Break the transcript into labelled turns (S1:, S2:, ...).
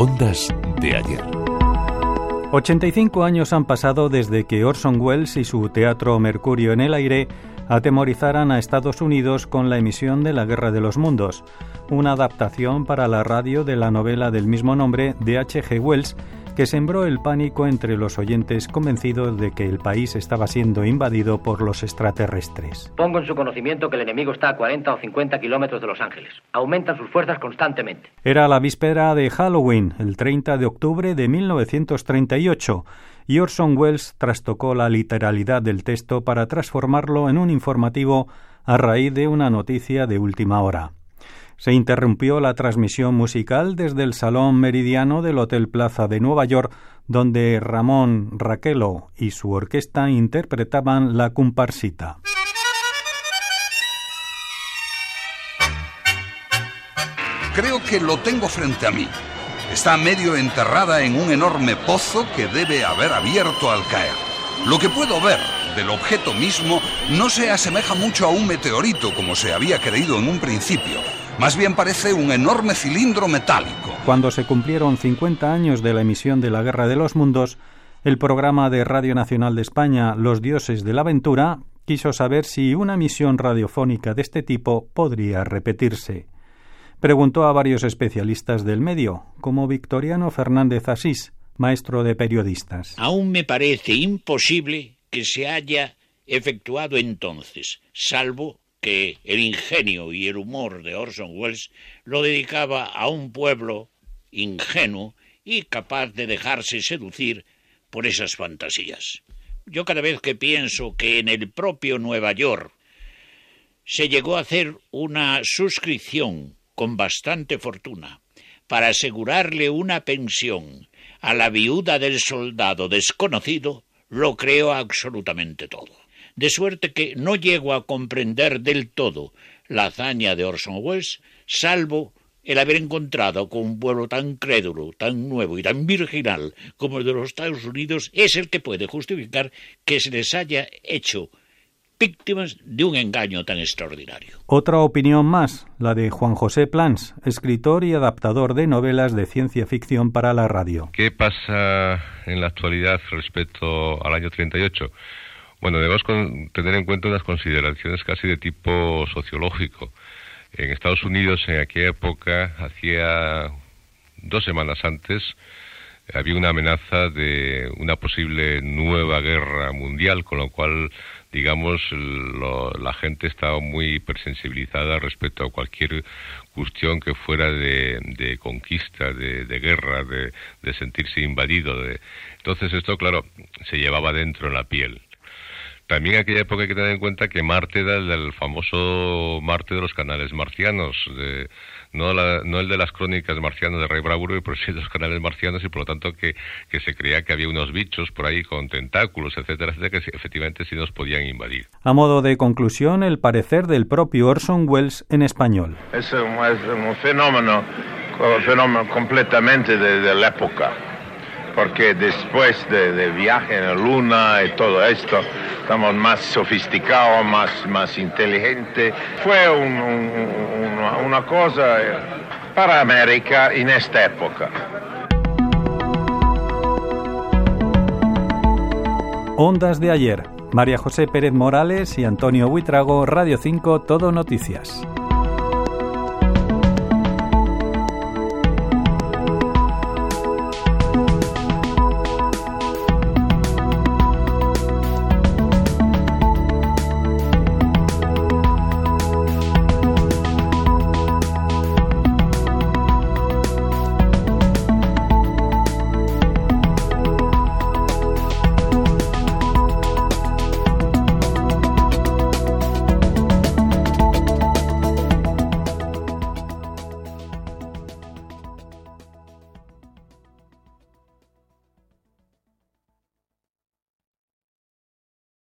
S1: Ondas de ayer.
S2: 85 años han pasado desde que Orson Welles y su teatro Mercurio en el aire atemorizaran a Estados Unidos con la emisión de La Guerra de los Mundos, una adaptación para la radio de la novela del mismo nombre de H.G. Wells que sembró el pánico entre los oyentes convencidos de que el país estaba siendo invadido por los extraterrestres.
S3: Pongo en su conocimiento que el enemigo está a 40 o 50 kilómetros de Los Ángeles. Aumentan sus fuerzas constantemente.
S2: Era la víspera de Halloween, el 30 de octubre de 1938, y Orson Welles trastocó la literalidad del texto para transformarlo en un informativo a raíz de una noticia de última hora. Se interrumpió la transmisión musical desde el Salón Meridiano del Hotel Plaza de Nueva York, donde Ramón Raquelo y su orquesta interpretaban la comparsita.
S4: Creo que lo tengo frente a mí. Está medio enterrada en un enorme pozo que debe haber abierto al caer. Lo que puedo ver del objeto mismo no se asemeja mucho a un meteorito como se había creído en un principio. Más bien parece un enorme cilindro metálico.
S2: Cuando se cumplieron 50 años de la emisión de la Guerra de los Mundos, el programa de Radio Nacional de España Los Dioses de la Aventura quiso saber si una misión radiofónica de este tipo podría repetirse. Preguntó a varios especialistas del medio, como Victoriano Fernández Asís, maestro de periodistas.
S5: Aún me parece imposible que se haya efectuado entonces, salvo que el ingenio y el humor de Orson Welles lo dedicaba a un pueblo ingenuo y capaz de dejarse seducir por esas fantasías. Yo cada vez que pienso que en el propio Nueva York se llegó a hacer una suscripción con bastante fortuna para asegurarle una pensión a la viuda del soldado desconocido, lo creo absolutamente todo de suerte que no llego a comprender del todo la hazaña de Orson Welles, salvo el haber encontrado con un pueblo tan crédulo, tan nuevo y tan virginal como el de los Estados Unidos, es el que puede justificar que se les haya hecho víctimas de un engaño tan extraordinario.
S2: Otra opinión más, la de Juan José Plans, escritor y adaptador de novelas de ciencia ficción para la radio.
S6: ¿Qué pasa en la actualidad respecto al año 38? Bueno, debemos tener en cuenta unas consideraciones casi de tipo sociológico. En Estados Unidos, en aquella época, hacía dos semanas antes, había una amenaza de una posible nueva guerra mundial, con lo cual, digamos, la gente estaba muy hipersensibilizada respecto a cualquier cuestión que fuera de, conquista, de, guerra, de, de, sentirse invadido. Entonces esto, claro, se llevaba dentro en la piel. También en aquella época hay que tener en cuenta que Marte era el, famoso Marte de los canales marcianos, no, no el de las crónicas marcianas de Rey Bravuro, pero sí de los canales marcianos y por lo tanto que, se creía que había unos bichos por ahí con tentáculos, etcétera, etcétera, que efectivamente sí nos podían invadir.
S2: A modo de conclusión, el parecer del propio Orson Welles en español.
S7: Es un, fenómeno, fenómeno completamente de la época porque después de, viaje en la luna y todo esto, estamos más sofisticados, más, más inteligentes. Fue una cosa para América en esta época.
S2: Ondas de ayer. María José Pérez Morales y Antonio Huitrago, Radio 5, Todo Noticias.